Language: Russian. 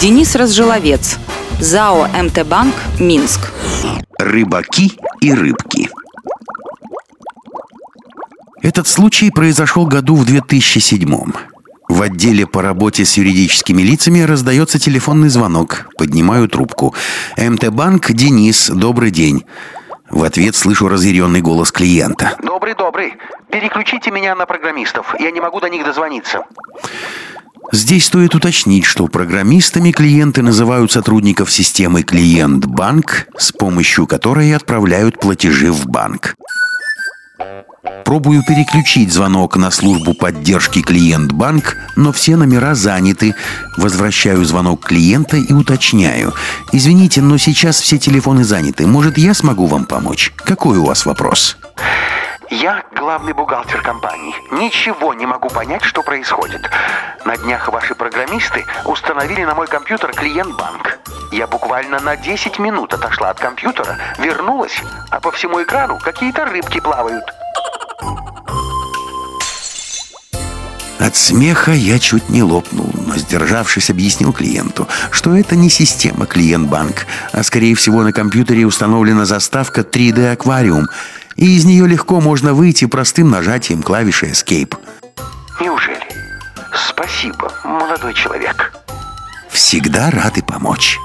Денис Разжиловец. ЗАО МТ Банк, Минск. Рыбаки и рыбки. Этот случай произошел году в 2007 В отделе по работе с юридическими лицами раздается телефонный звонок. Поднимаю трубку. МТ-банк, Денис, добрый день. В ответ слышу разъяренный голос клиента. Добрый, добрый. Переключите меня на программистов. Я не могу до них дозвониться. Здесь стоит уточнить, что программистами клиенты называют сотрудников системы «Клиент-банк», с помощью которой отправляют платежи в банк. Пробую переключить звонок на службу поддержки клиент-банк, но все номера заняты. Возвращаю звонок клиента и уточняю. «Извините, но сейчас все телефоны заняты. Может, я смогу вам помочь? Какой у вас вопрос?» Я главный бухгалтер компании. Ничего не могу понять, что происходит. На днях ваши программисты установили на мой компьютер клиент-банк. Я буквально на 10 минут отошла от компьютера, вернулась, а по всему экрану какие-то рыбки плавают. От смеха я чуть не лопнул, но, сдержавшись, объяснил клиенту, что это не система клиент-банк, а, скорее всего, на компьютере установлена заставка 3D-аквариум, и из нее легко можно выйти простым нажатием клавиши Escape. Неужели? Спасибо, молодой человек. Всегда рады помочь.